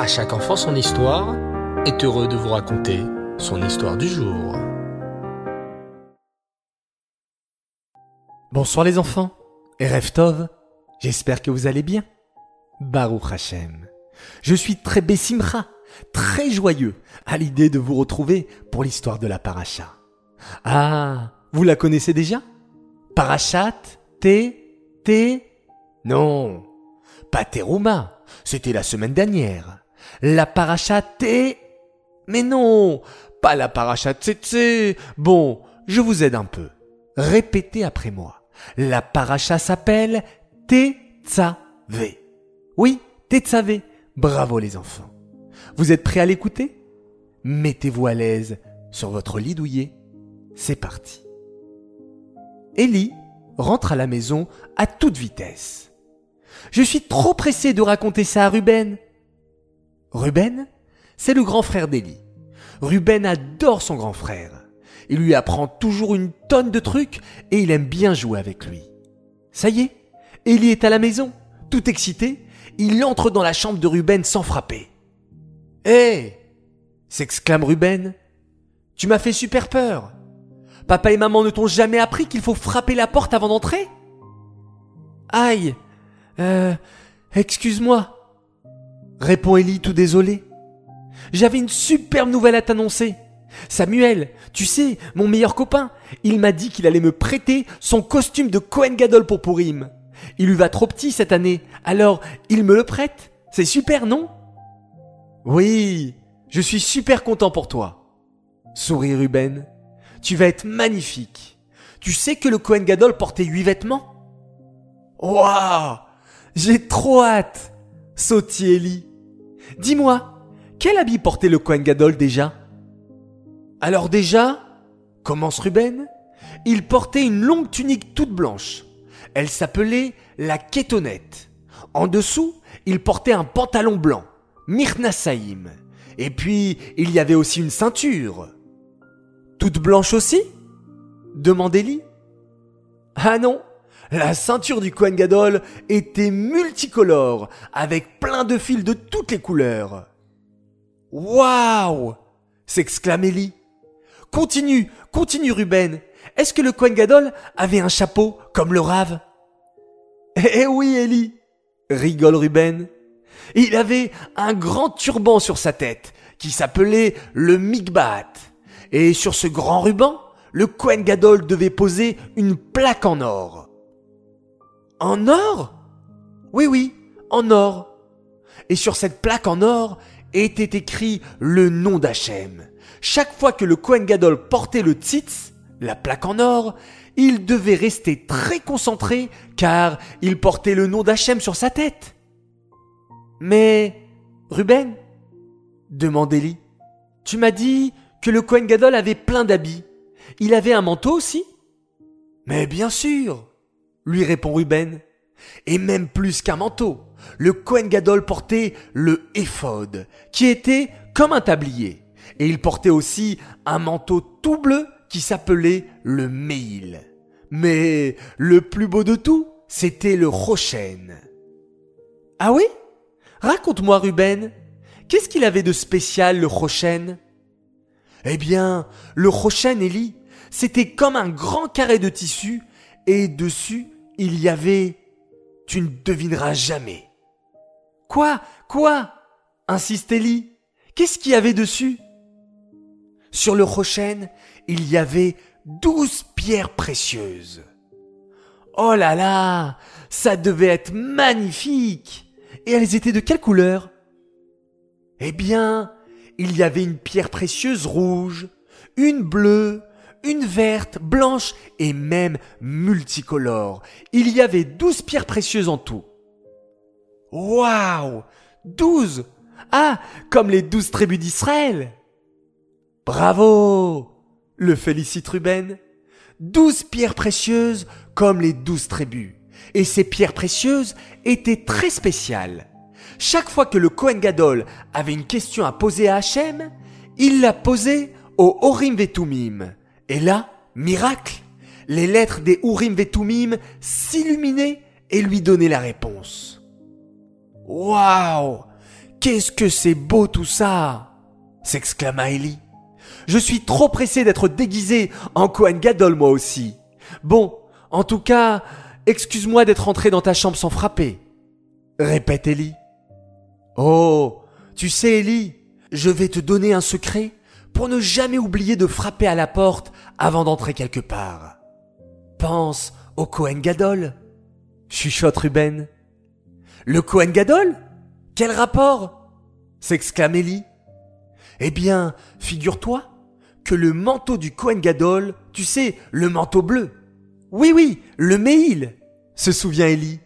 À chaque enfant son histoire est heureux de vous raconter son histoire du jour. Bonsoir les enfants, et j'espère que vous allez bien. Baruch Hashem. Je suis très bessimra, très joyeux à l'idée de vous retrouver pour l'histoire de la paracha. Ah, vous la connaissez déjà? Parachat T T? Non, pas Teruma, c'était la semaine dernière. La paracha T Mais non, pas la paracha Tsetse. Bon, je vous aide un peu. Répétez après moi. La paracha s'appelle Tetzavé. Oui, Tetzavé. Bravo les enfants. Vous êtes prêts à l'écouter? Mettez-vous à l'aise sur votre lit douillet. C'est parti. Ellie rentre à la maison à toute vitesse. Je suis trop pressé de raconter ça à Ruben. Ruben, c'est le grand frère d'Ellie. Ruben adore son grand frère. Il lui apprend toujours une tonne de trucs et il aime bien jouer avec lui. Ça y est, Ellie est à la maison, tout excité. Il entre dans la chambre de Ruben sans frapper. Hé s'exclame Ruben. Tu m'as fait super peur. Papa et maman ne t'ont jamais appris qu'il faut frapper la porte avant d'entrer? Aïe Euh. Excuse-moi. Répond Ellie tout désolé. J'avais une superbe nouvelle à t'annoncer. Samuel, tu sais, mon meilleur copain, il m'a dit qu'il allait me prêter son costume de Cohen Gadol pour Purim. Il lui va trop petit cette année, alors il me le prête. C'est super, non? Oui, je suis super content pour toi. Sourit Ruben. Tu vas être magnifique. Tu sais que le Cohen Gadol portait huit vêtements? Waouh J'ai trop hâte Sautit Ellie. Dis-moi, quel habit portait le Kohen Gadol déjà? Alors déjà, commence Ruben, il portait une longue tunique toute blanche. Elle s'appelait la kétonette. En dessous, il portait un pantalon blanc, Mirnasaïm. Et puis, il y avait aussi une ceinture. Toute blanche aussi? demande Ellie. Ah non, la ceinture du Kohen Gadol était multicolore, avec plein de fils de toutes les couleurs. Waouh s'exclame Ellie. Continue, continue Ruben. Est-ce que le Kohen Gadol avait un chapeau comme le rave? Eh oui Ellie, rigole Ruben. Il avait un grand turban sur sa tête qui s'appelait le Mikbat. Et sur ce grand ruban, le Kohen Gadol devait poser une plaque en or. En or? Oui, oui, en or. Et sur cette plaque en or était écrit le nom d'Hachem. Chaque fois que le Kohen Gadol portait le tzitz, la plaque en or, il devait rester très concentré car il portait le nom d'Hachem sur sa tête. Mais, Ruben, demande Ellie, tu m'as dit que le Kohen Gadol avait plein d'habits. Il avait un manteau aussi? Mais bien sûr, lui répond Ruben. Et même plus qu'un manteau, le Kohen Gadol portait le éphod, qui était comme un tablier. Et il portait aussi un manteau tout bleu qui s'appelait le Meil. Mais le plus beau de tout, c'était le Rochen. Ah oui? Raconte-moi, Ruben. Qu'est-ce qu'il avait de spécial, le Rochen? Eh bien, le Rochen, Ellie, c'était comme un grand carré de tissu, et dessus, il y avait... Tu ne devineras jamais. Quoi? Quoi? insiste Ellie. Qu'est-ce qu'il y avait dessus? Sur le rochen, il y avait douze pierres précieuses. Oh là là Ça devait être magnifique Et elles étaient de quelle couleur? Eh bien, il y avait une pierre précieuse rouge, une bleue, une verte, blanche et même multicolore. Il y avait douze pierres précieuses en tout. Waouh Douze Ah, comme les douze tribus d'Israël Bravo le félicite Ruben. Douze pierres précieuses comme les douze tribus. Et ces pierres précieuses étaient très spéciales. Chaque fois que le Kohen Gadol avait une question à poser à Hachem, il la posait au Horim Vetumim. Et là, miracle, les lettres des Urim Vetumim s'illuminaient et lui donnaient la réponse. Waouh Qu'est-ce que c'est beau tout ça s'exclama Ellie. Je suis trop pressé d'être déguisé en Cohen Gadol moi aussi. Bon, en tout cas, excuse-moi d'être entré dans ta chambre sans frapper. Répète Ellie. Oh, tu sais Ellie, je vais te donner un secret pour ne jamais oublier de frapper à la porte avant d'entrer quelque part. Pense au Cohen Gadol. Chuchote Ruben. Le Cohen Gadol? Quel rapport? s'exclame Ellie. Eh bien, figure-toi que le manteau du Cohen Gadol, tu sais, le manteau bleu. Oui, oui, le mail, se souvient Ellie.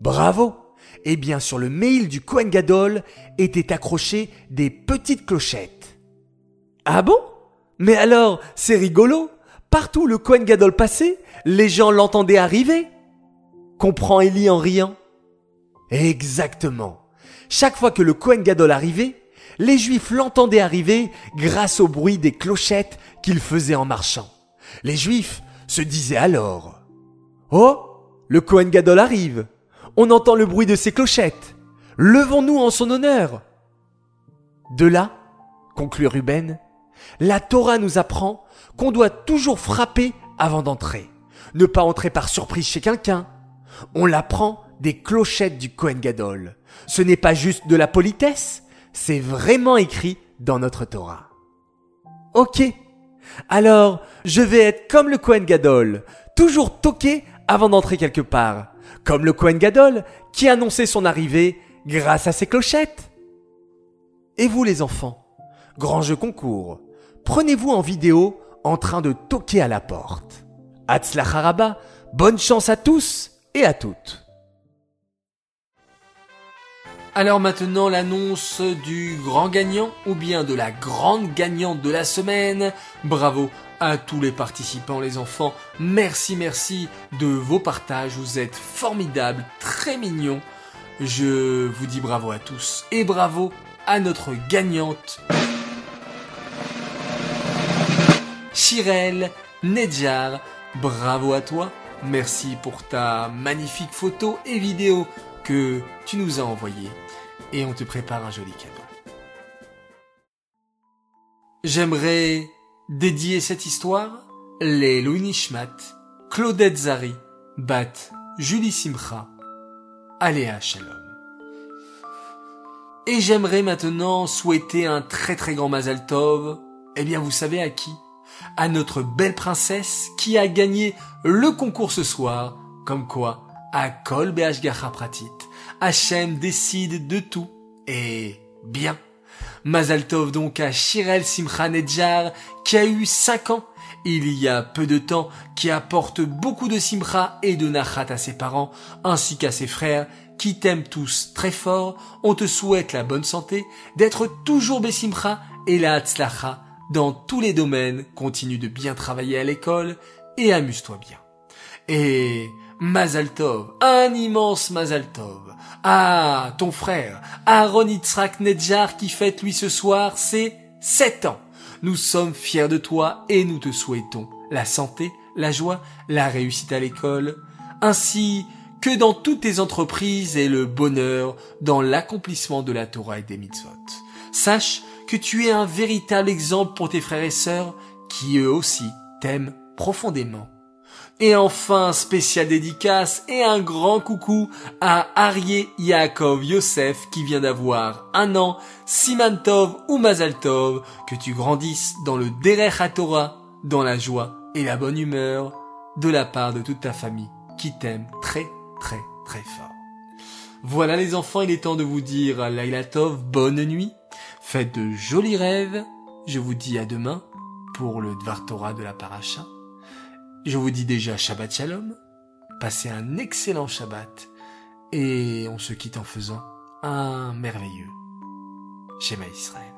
Bravo. Eh bien, sur le mail du Cohen Gadol étaient accrochées des petites clochettes. Ah bon? Mais alors, c'est rigolo. Partout le Cohen Gadol passait, les gens l'entendaient arriver. Comprend Ellie en riant. Exactement. Chaque fois que le Cohen Gadol arrivait, les Juifs l'entendaient arriver grâce au bruit des clochettes qu'il faisait en marchant. Les Juifs se disaient alors Oh, le Cohen Gadol arrive. On entend le bruit de ses clochettes. Levons-nous en son honneur. De là, conclut Ruben, la Torah nous apprend qu'on doit toujours frapper avant d'entrer. Ne pas entrer par surprise chez quelqu'un. On l'apprend des clochettes du Cohen Gadol. Ce n'est pas juste de la politesse, c'est vraiment écrit dans notre Torah. Ok. Alors, je vais être comme le Cohen Gadol, toujours toqué avant d'entrer quelque part. Comme le Cohen Gadol qui annonçait son arrivée grâce à ses clochettes. Et vous les enfants, grand jeu concours, prenez-vous en vidéo en train de toquer à la porte. Haraba, bonne chance à tous et à toutes. Alors maintenant l'annonce du grand gagnant ou bien de la grande gagnante de la semaine. Bravo à tous les participants les enfants. Merci merci de vos partages. Vous êtes formidables, très mignons. Je vous dis bravo à tous et bravo à notre gagnante. Chirel Nedjar, bravo à toi. Merci pour ta magnifique photo et vidéo que tu nous as envoyée et on te prépare un joli cadeau. J'aimerais dédier cette histoire les Louis Nishmat, Claudette Zari, Bat, Julie Simcha, Aléa Shalom. Et j'aimerais maintenant souhaiter un très très grand Mazal Tov, eh bien vous savez à qui? À notre belle princesse qui a gagné le concours ce soir, comme quoi à Kol Pratit. Hachem décide de tout. Et bien. Mazaltov donc à Shirel Simcha qui a eu 5 ans il y a peu de temps, qui apporte beaucoup de simcha et de nachat à ses parents, ainsi qu'à ses frères, qui t'aiment tous très fort. On te souhaite la bonne santé, d'être toujours besimcha et la hatzlacha dans tous les domaines. Continue de bien travailler à l'école et amuse-toi bien. Et Mazaltov, un immense Mazaltov. Ah, ton frère, Aaron Yitzhak Nedjar qui fête lui ce soir ses 7 ans. Nous sommes fiers de toi et nous te souhaitons la santé, la joie, la réussite à l'école, ainsi que dans toutes tes entreprises et le bonheur dans l'accomplissement de la Torah et des mitzvot. Sache que tu es un véritable exemple pour tes frères et sœurs qui eux aussi t'aiment profondément et enfin, spécial dédicace et un grand coucou à Arié Yaakov Yosef qui vient d'avoir un an, Simantov ou Mazaltov, que tu grandisses dans le Derech HaTorah, dans la joie et la bonne humeur, de la part de toute ta famille qui t'aime très très très fort. Voilà les enfants, il est temps de vous dire Lailatov, bonne nuit, faites de jolis rêves, je vous dis à demain pour le Dvar Torah de la Paracha. Je vous dis déjà Shabbat Shalom, passez un excellent Shabbat et on se quitte en faisant un merveilleux Shema Israël.